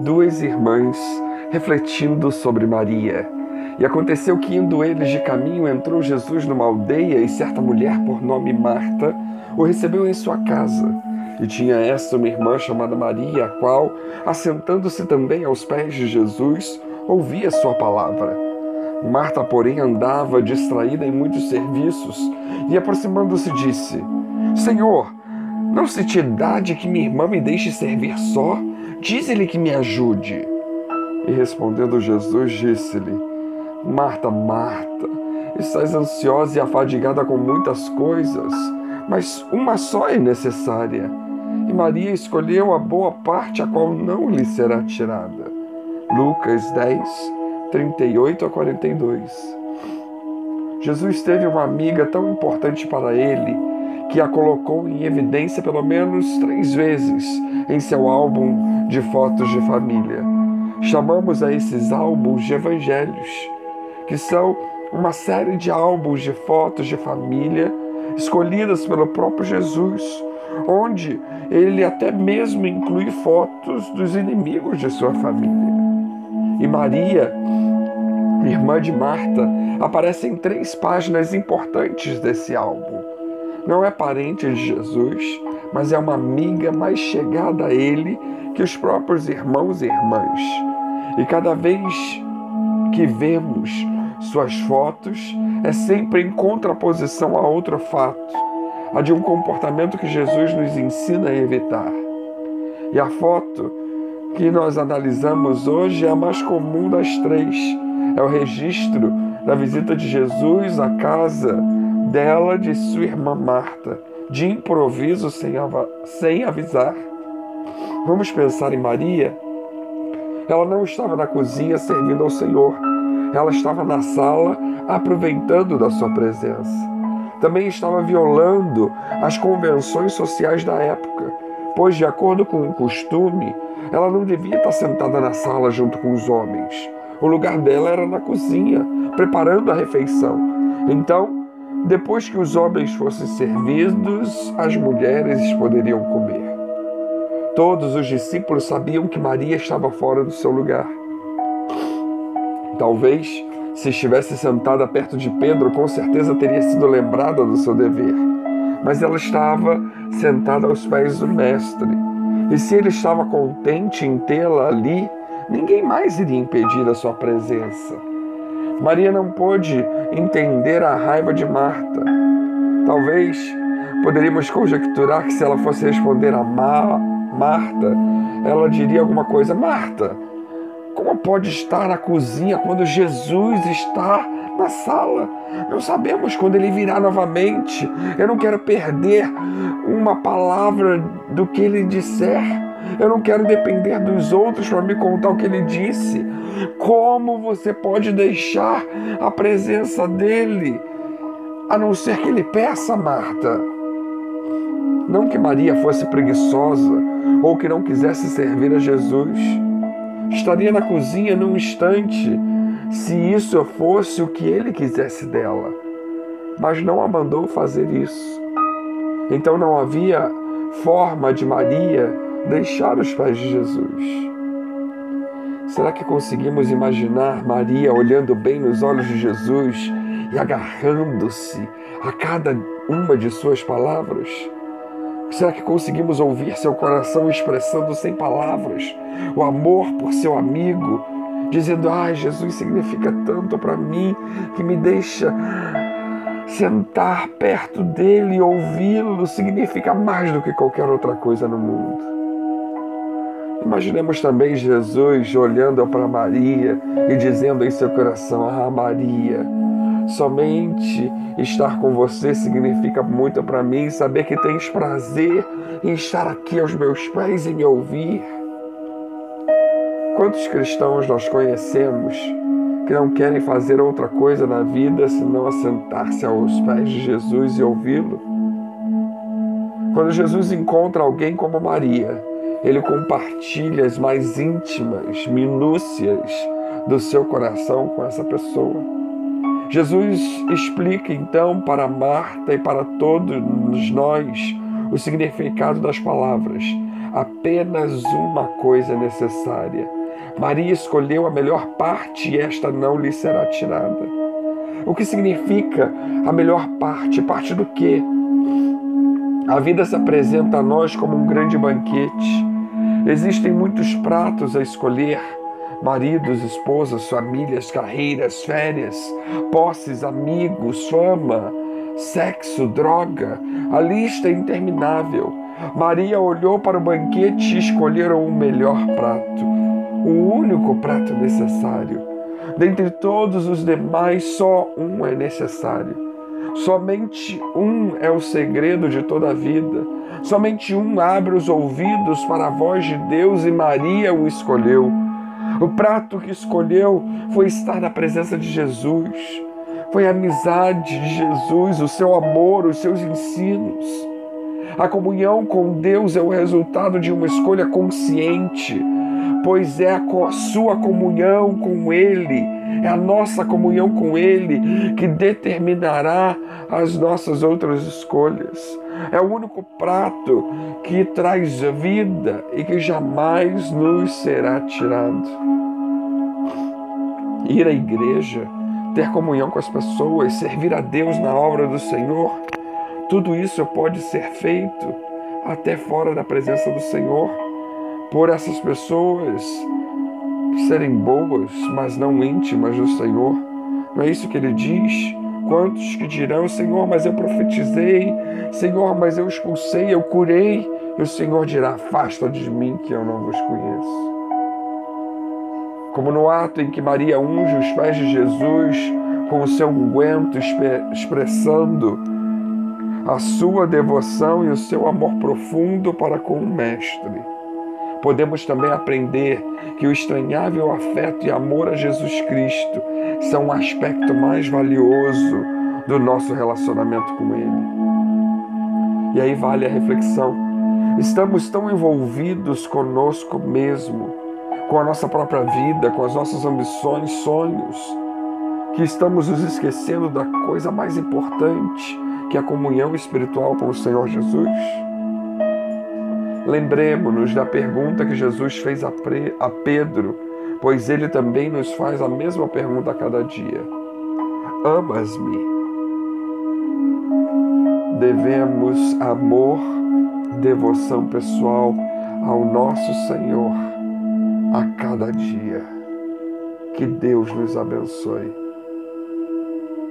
duas irmãs refletindo sobre Maria. E aconteceu que, indo eles de caminho, entrou Jesus numa aldeia e certa mulher, por nome Marta, o recebeu em sua casa. E tinha esta uma irmã chamada Maria, a qual, assentando-se também aos pés de Jesus, ouvia sua palavra. Marta, porém, andava distraída em muitos serviços e, aproximando-se, disse: Senhor, não se te dá de que minha irmã me deixe servir só? Dize-lhe que me ajude. E respondendo Jesus, disse-lhe: Marta, Marta, estás ansiosa e afadigada com muitas coisas, mas uma só é necessária. E Maria escolheu a boa parte, a qual não lhe será tirada. Lucas 10, 38 a 42. Jesus teve uma amiga tão importante para ele que a colocou em evidência pelo menos três vezes em seu álbum de fotos de família. Chamamos a esses álbuns de evangelhos, que são uma série de álbuns de fotos de família escolhidas pelo próprio Jesus, onde ele até mesmo inclui fotos dos inimigos de sua família. E Maria, irmã de Marta, aparece em três páginas importantes desse álbum. Não é parente de Jesus, mas é uma amiga mais chegada a ele que os próprios irmãos e irmãs. E cada vez que vemos suas fotos, é sempre em contraposição a outro fato, a de um comportamento que Jesus nos ensina a evitar. E a foto que nós analisamos hoje é a mais comum das três. É o registro da visita de Jesus à casa dela de sua irmã Marta, de improviso, sem, sem avisar. Vamos pensar em Maria? Ela não estava na cozinha servindo ao Senhor, ela estava na sala aproveitando da sua presença. Também estava violando as convenções sociais da época, pois, de acordo com o costume, ela não devia estar sentada na sala junto com os homens. O lugar dela era na cozinha, preparando a refeição. Então, depois que os homens fossem servidos, as mulheres poderiam comer. Todos os discípulos sabiam que Maria estava fora do seu lugar. Talvez, se estivesse sentada perto de Pedro, com certeza teria sido lembrada do seu dever. Mas ela estava sentada aos pés do Mestre. E se ele estava contente em tê-la ali, ninguém mais iria impedir a sua presença. Maria não pôde entender a raiva de Marta. Talvez poderíamos conjecturar que se ela fosse responder a Ma Marta, ela diria alguma coisa: Marta, como pode estar na cozinha quando Jesus está na sala? Não sabemos quando ele virá novamente. Eu não quero perder uma palavra do que ele disser. Eu não quero depender dos outros para me contar o que ele disse. Como você pode deixar a presença dele, a não ser que ele peça, Marta? Não que Maria fosse preguiçosa ou que não quisesse servir a Jesus. Estaria na cozinha num instante se isso fosse o que ele quisesse dela, mas não a mandou fazer isso. Então não havia forma de Maria deixar os pés de Jesus. Será que conseguimos imaginar Maria olhando bem nos olhos de Jesus e agarrando-se a cada uma de suas palavras? Será que conseguimos ouvir seu coração expressando sem palavras o amor por seu amigo, dizendo: Ai, Jesus significa tanto para mim que me deixa sentar perto dele e ouvi-lo significa mais do que qualquer outra coisa no mundo. Imaginemos também Jesus olhando para Maria e dizendo em seu coração: Ah, Maria, somente estar com você significa muito para mim, saber que tens prazer em estar aqui aos meus pés e me ouvir. Quantos cristãos nós conhecemos que não querem fazer outra coisa na vida senão assentar-se aos pés de Jesus e ouvi-lo? Quando Jesus encontra alguém como Maria, ele compartilha as mais íntimas minúcias do seu coração com essa pessoa. Jesus explica então para Marta e para todos nós o significado das palavras: Apenas uma coisa é necessária. Maria escolheu a melhor parte e esta não lhe será tirada. O que significa a melhor parte? Parte do quê? A vida se apresenta a nós como um grande banquete. Existem muitos pratos a escolher maridos, esposas, famílias, carreiras, férias, posses, amigos, fama, sexo, droga. A lista é interminável. Maria olhou para o banquete e escolheram o melhor prato, o único prato necessário. Dentre todos os demais, só um é necessário. Somente um é o segredo de toda a vida. Somente um abre os ouvidos para a voz de Deus e Maria o escolheu. O prato que escolheu foi estar na presença de Jesus, foi a amizade de Jesus, o seu amor, os seus ensinos. A comunhão com Deus é o resultado de uma escolha consciente, pois é a sua comunhão com Ele, é a nossa comunhão com Ele que determinará as nossas outras escolhas. É o único prato que traz vida e que jamais nos será tirado. Ir à igreja, ter comunhão com as pessoas, servir a Deus na obra do Senhor, tudo isso pode ser feito até fora da presença do Senhor, por essas pessoas serem boas, mas não íntimas do Senhor. Não é isso que ele diz? Quantos que dirão, Senhor, mas eu profetizei, Senhor, mas eu expulsei, eu curei, e o Senhor dirá: Afasta de mim que eu não vos conheço. Como no ato em que Maria unge os pés de Jesus com o seu unguento, expressando a sua devoção e o seu amor profundo para com o Mestre. Podemos também aprender que o estranhável afeto e amor a Jesus Cristo são um aspecto mais valioso do nosso relacionamento com Ele. E aí vale a reflexão. Estamos tão envolvidos conosco mesmo, com a nossa própria vida, com as nossas ambições, sonhos, que estamos nos esquecendo da coisa mais importante, que é a comunhão espiritual com o Senhor Jesus? Lembremos-nos da pergunta que Jesus fez a Pedro, pois ele também nos faz a mesma pergunta a cada dia: Amas-me? Devemos amor, devoção pessoal ao nosso Senhor a cada dia. Que Deus nos abençoe.